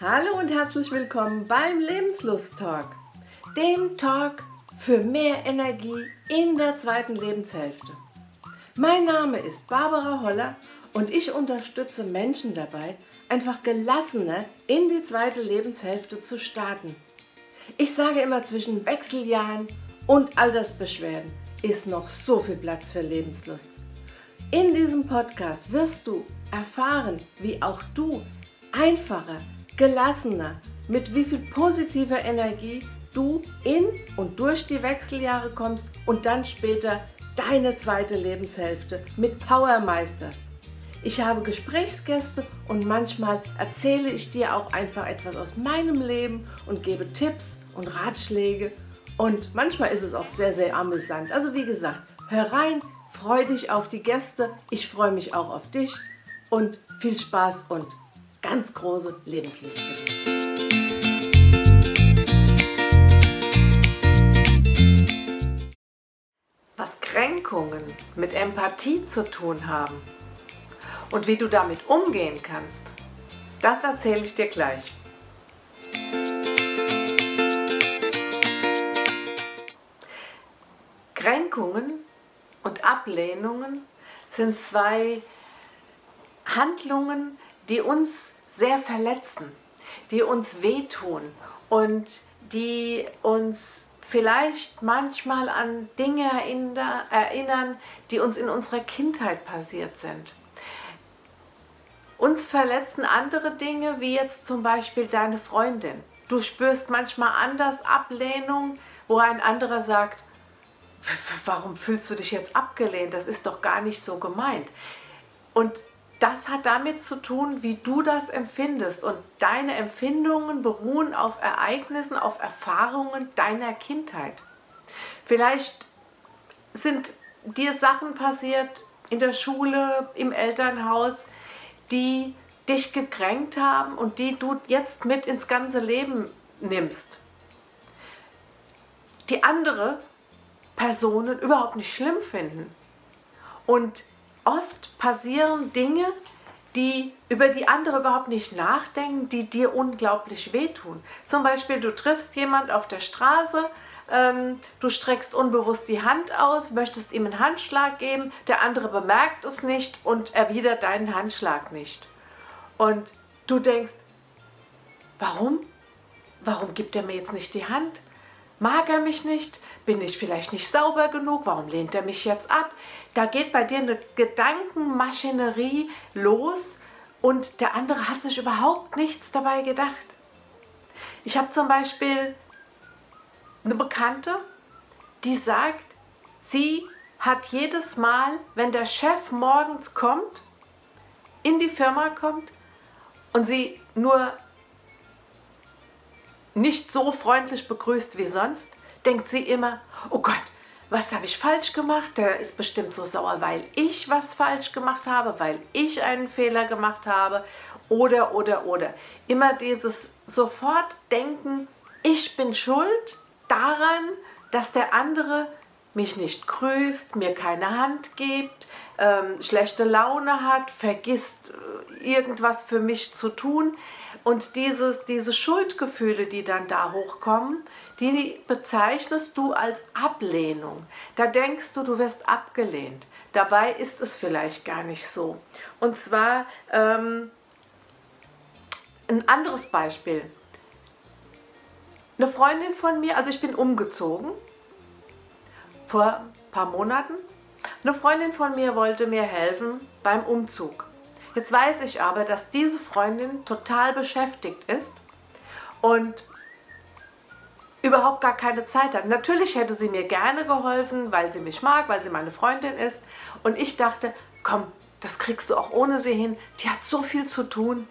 Hallo und herzlich willkommen beim Lebenslust-Talk, dem Talk für mehr Energie in der zweiten Lebenshälfte. Mein Name ist Barbara Holler und ich unterstütze Menschen dabei, einfach gelassener in die zweite Lebenshälfte zu starten. Ich sage immer, zwischen Wechseljahren und Altersbeschwerden ist noch so viel Platz für Lebenslust. In diesem Podcast wirst du erfahren, wie auch du einfacher, gelassener, mit wie viel positiver Energie du in und durch die Wechseljahre kommst und dann später deine zweite Lebenshälfte mit Power meisterst. Ich habe Gesprächsgäste und manchmal erzähle ich dir auch einfach etwas aus meinem Leben und gebe Tipps und Ratschläge. Und manchmal ist es auch sehr, sehr amüsant. Also wie gesagt, hör rein, freu dich auf die Gäste. Ich freue mich auch auf dich und viel Spaß und ganz große Lebenslust für dich. Was Kränkungen mit Empathie zu tun haben und wie du damit umgehen kannst, das erzähle ich dir gleich. Kränkungen und Ablehnungen sind zwei Handlungen, die uns sehr verletzen, die uns wehtun und die uns vielleicht manchmal an Dinge erinnern, die uns in unserer Kindheit passiert sind. Uns verletzen andere Dinge, wie jetzt zum Beispiel deine Freundin. Du spürst manchmal anders Ablehnung, wo ein anderer sagt, warum fühlst du dich jetzt abgelehnt? Das ist doch gar nicht so gemeint. Und das hat damit zu tun, wie du das empfindest. Und deine Empfindungen beruhen auf Ereignissen, auf Erfahrungen deiner Kindheit. Vielleicht sind dir Sachen passiert in der Schule, im Elternhaus, die dich gekränkt haben und die du jetzt mit ins ganze Leben nimmst. Die andere Personen überhaupt nicht schlimm finden. Und oft passieren Dinge, die über die andere überhaupt nicht nachdenken, die dir unglaublich wehtun. Zum Beispiel, du triffst jemand auf der Straße, ähm, du streckst unbewusst die Hand aus, möchtest ihm einen Handschlag geben, der andere bemerkt es nicht und erwidert deinen Handschlag nicht. Und du denkst, warum? Warum gibt er mir jetzt nicht die Hand? Mag er mich nicht? Bin ich vielleicht nicht sauber genug? Warum lehnt er mich jetzt ab? Da geht bei dir eine Gedankenmaschinerie los und der andere hat sich überhaupt nichts dabei gedacht. Ich habe zum Beispiel eine Bekannte, die sagt, sie hat jedes Mal, wenn der Chef morgens kommt, in die Firma kommt und sie nur nicht so freundlich begrüßt wie sonst, denkt sie immer, oh Gott, was habe ich falsch gemacht? Der ist bestimmt so sauer, weil ich was falsch gemacht habe, weil ich einen Fehler gemacht habe oder, oder, oder. Immer dieses sofort denken, ich bin schuld daran, dass der andere mich nicht grüßt, mir keine Hand gibt, ähm, schlechte Laune hat, vergisst äh, irgendwas für mich zu tun. Und dieses, diese Schuldgefühle, die dann da hochkommen, die bezeichnest du als Ablehnung. Da denkst du, du wirst abgelehnt. Dabei ist es vielleicht gar nicht so. Und zwar ähm, ein anderes Beispiel. Eine Freundin von mir, also ich bin umgezogen vor ein paar Monaten. Eine Freundin von mir wollte mir helfen beim Umzug. Jetzt weiß ich aber, dass diese Freundin total beschäftigt ist und überhaupt gar keine Zeit hat. Natürlich hätte sie mir gerne geholfen, weil sie mich mag, weil sie meine Freundin ist. Und ich dachte, komm, das kriegst du auch ohne sie hin. Die hat so viel zu tun.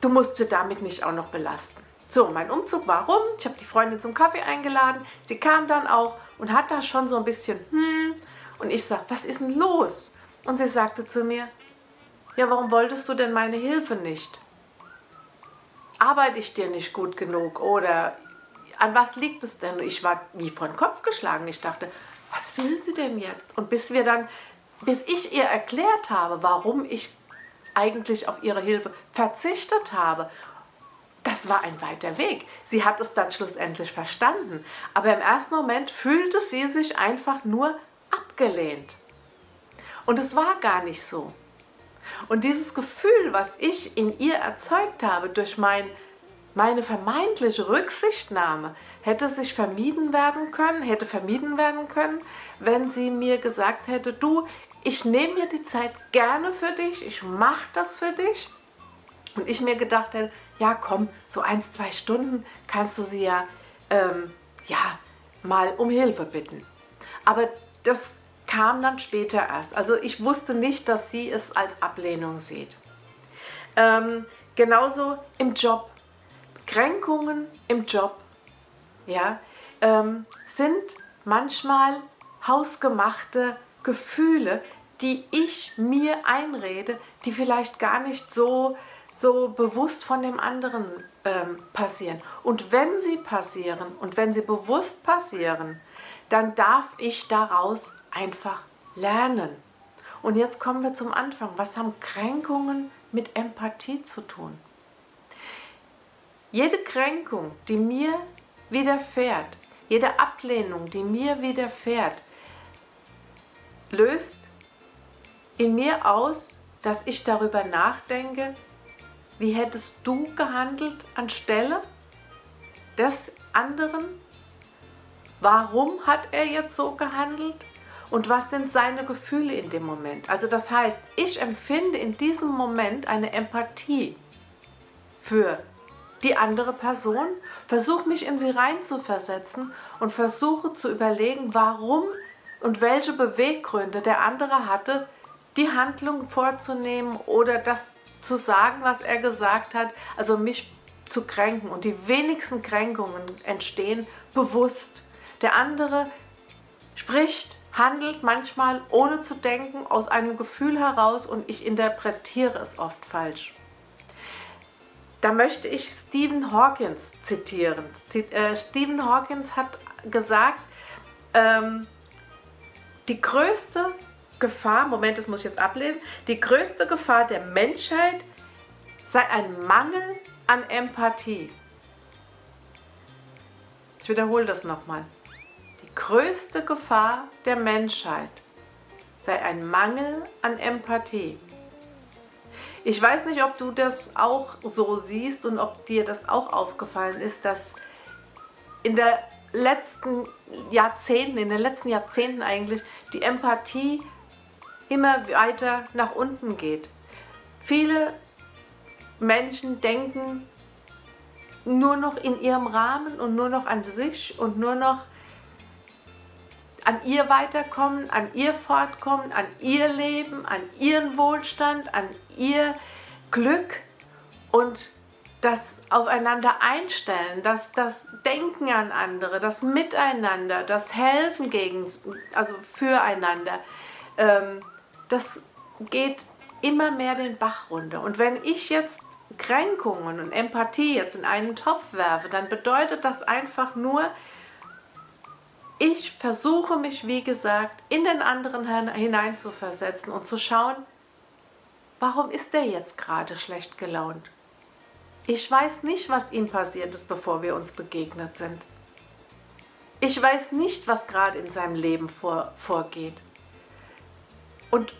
Du musst sie damit nicht auch noch belasten. So, mein Umzug war rum. Ich habe die Freundin zum Kaffee eingeladen. Sie kam dann auch und hat da schon so ein bisschen, hm. Und ich sage, was ist denn los? Und sie sagte zu mir, ja, warum wolltest du denn meine Hilfe nicht? Arbeite ich dir nicht gut genug? Oder an was liegt es denn? Ich war wie vor den Kopf geschlagen. Ich dachte, was will sie denn jetzt? Und bis wir dann, bis ich ihr erklärt habe, warum ich eigentlich auf ihre Hilfe verzichtet habe das war ein weiter Weg. Sie hat es dann schlussendlich verstanden, aber im ersten Moment fühlte sie sich einfach nur abgelehnt. Und es war gar nicht so. Und dieses Gefühl, was ich in ihr erzeugt habe durch mein, meine vermeintliche Rücksichtnahme, hätte sich vermieden werden können, hätte vermieden werden können, wenn sie mir gesagt hätte, du, ich nehme mir die Zeit gerne für dich, ich mache das für dich. Und ich mir gedacht hätte, ja komm, so eins, zwei Stunden kannst du sie ja, ähm, ja mal um Hilfe bitten. Aber das kam dann später erst. Also ich wusste nicht, dass sie es als Ablehnung sieht. Ähm, genauso im Job. Kränkungen im Job ja, ähm, sind manchmal hausgemachte Gefühle, die ich mir einrede, die vielleicht gar nicht so, so bewusst von dem anderen ähm, passieren. Und wenn sie passieren und wenn sie bewusst passieren, dann darf ich daraus einfach lernen. Und jetzt kommen wir zum Anfang. Was haben Kränkungen mit Empathie zu tun? Jede Kränkung, die mir widerfährt, jede Ablehnung, die mir widerfährt, löst in mir aus, dass ich darüber nachdenke, wie hättest du gehandelt anstelle des anderen? Warum hat er jetzt so gehandelt? Und was sind seine Gefühle in dem Moment? Also das heißt, ich empfinde in diesem Moment eine Empathie für die andere Person, versuche mich in sie reinzuversetzen und versuche zu überlegen, warum und welche Beweggründe der andere hatte, die Handlung vorzunehmen oder das zu sagen, was er gesagt hat, also mich zu kränken. Und die wenigsten Kränkungen entstehen bewusst. Der andere spricht, handelt manchmal ohne zu denken, aus einem Gefühl heraus und ich interpretiere es oft falsch. Da möchte ich Stephen Hawkins zitieren. Äh, Stephen Hawkins hat gesagt, ähm, die größte Gefahr, Moment, das muss ich jetzt ablesen, die größte Gefahr der Menschheit sei ein Mangel an Empathie. Ich wiederhole das nochmal. Größte Gefahr der Menschheit sei ein Mangel an Empathie. Ich weiß nicht, ob du das auch so siehst und ob dir das auch aufgefallen ist, dass in der letzten Jahrzehnten, in den letzten Jahrzehnten eigentlich, die Empathie immer weiter nach unten geht. Viele Menschen denken nur noch in ihrem Rahmen und nur noch an sich und nur noch an ihr Weiterkommen, an ihr Fortkommen, an ihr Leben, an ihren Wohlstand, an ihr Glück und das Aufeinander einstellen, das, das Denken an andere, das Miteinander, das Helfen gegen, also füreinander, ähm, das geht immer mehr den Bach runter. Und wenn ich jetzt Kränkungen und Empathie jetzt in einen Topf werfe, dann bedeutet das einfach nur, ich versuche mich, wie gesagt, in den anderen hineinzuversetzen und zu schauen, warum ist der jetzt gerade schlecht gelaunt? Ich weiß nicht, was ihm passiert ist, bevor wir uns begegnet sind. Ich weiß nicht, was gerade in seinem Leben vor, vorgeht. Und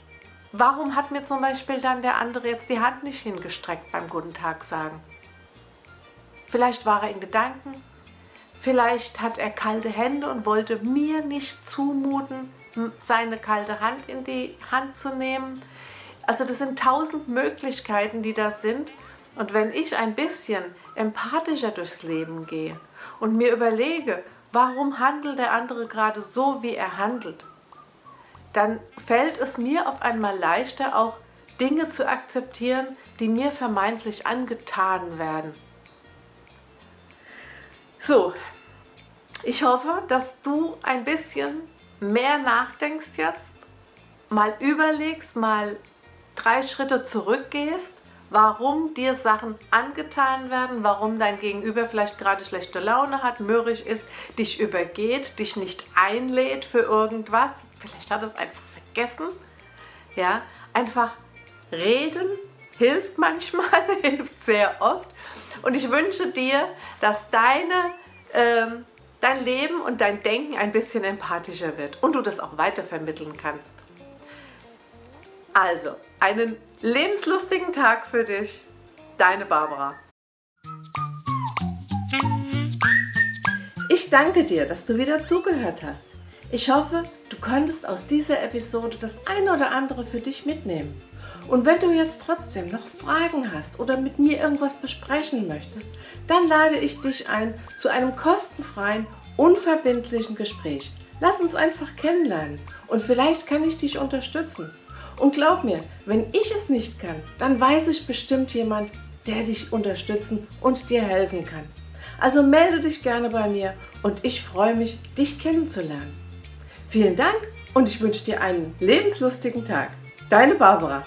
warum hat mir zum Beispiel dann der andere jetzt die Hand nicht hingestreckt beim Guten Tag sagen? Vielleicht war er in Gedanken, Vielleicht hat er kalte Hände und wollte mir nicht zumuten, seine kalte Hand in die Hand zu nehmen. Also das sind tausend Möglichkeiten, die da sind. Und wenn ich ein bisschen empathischer durchs Leben gehe und mir überlege, warum handelt der andere gerade so, wie er handelt, dann fällt es mir auf einmal leichter, auch Dinge zu akzeptieren, die mir vermeintlich angetan werden. So, ich hoffe, dass du ein bisschen mehr nachdenkst jetzt, mal überlegst, mal drei Schritte zurückgehst, warum dir Sachen angetan werden, warum dein Gegenüber vielleicht gerade schlechte Laune hat, mürrisch ist, dich übergeht, dich nicht einlädt für irgendwas, vielleicht hat es einfach vergessen. Ja, einfach reden, hilft manchmal, hilft sehr oft. Und ich wünsche dir, dass deine, ähm, dein Leben und dein Denken ein bisschen empathischer wird und du das auch weitervermitteln kannst. Also, einen lebenslustigen Tag für dich. Deine Barbara. Ich danke dir, dass du wieder zugehört hast. Ich hoffe, du konntest aus dieser Episode das eine oder andere für dich mitnehmen. Und wenn du jetzt trotzdem noch Fragen hast oder mit mir irgendwas besprechen möchtest, dann lade ich dich ein zu einem kostenfreien, unverbindlichen Gespräch. Lass uns einfach kennenlernen und vielleicht kann ich dich unterstützen. Und glaub mir, wenn ich es nicht kann, dann weiß ich bestimmt jemand, der dich unterstützen und dir helfen kann. Also melde dich gerne bei mir und ich freue mich, dich kennenzulernen. Vielen Dank und ich wünsche dir einen lebenslustigen Tag. Deine Barbara.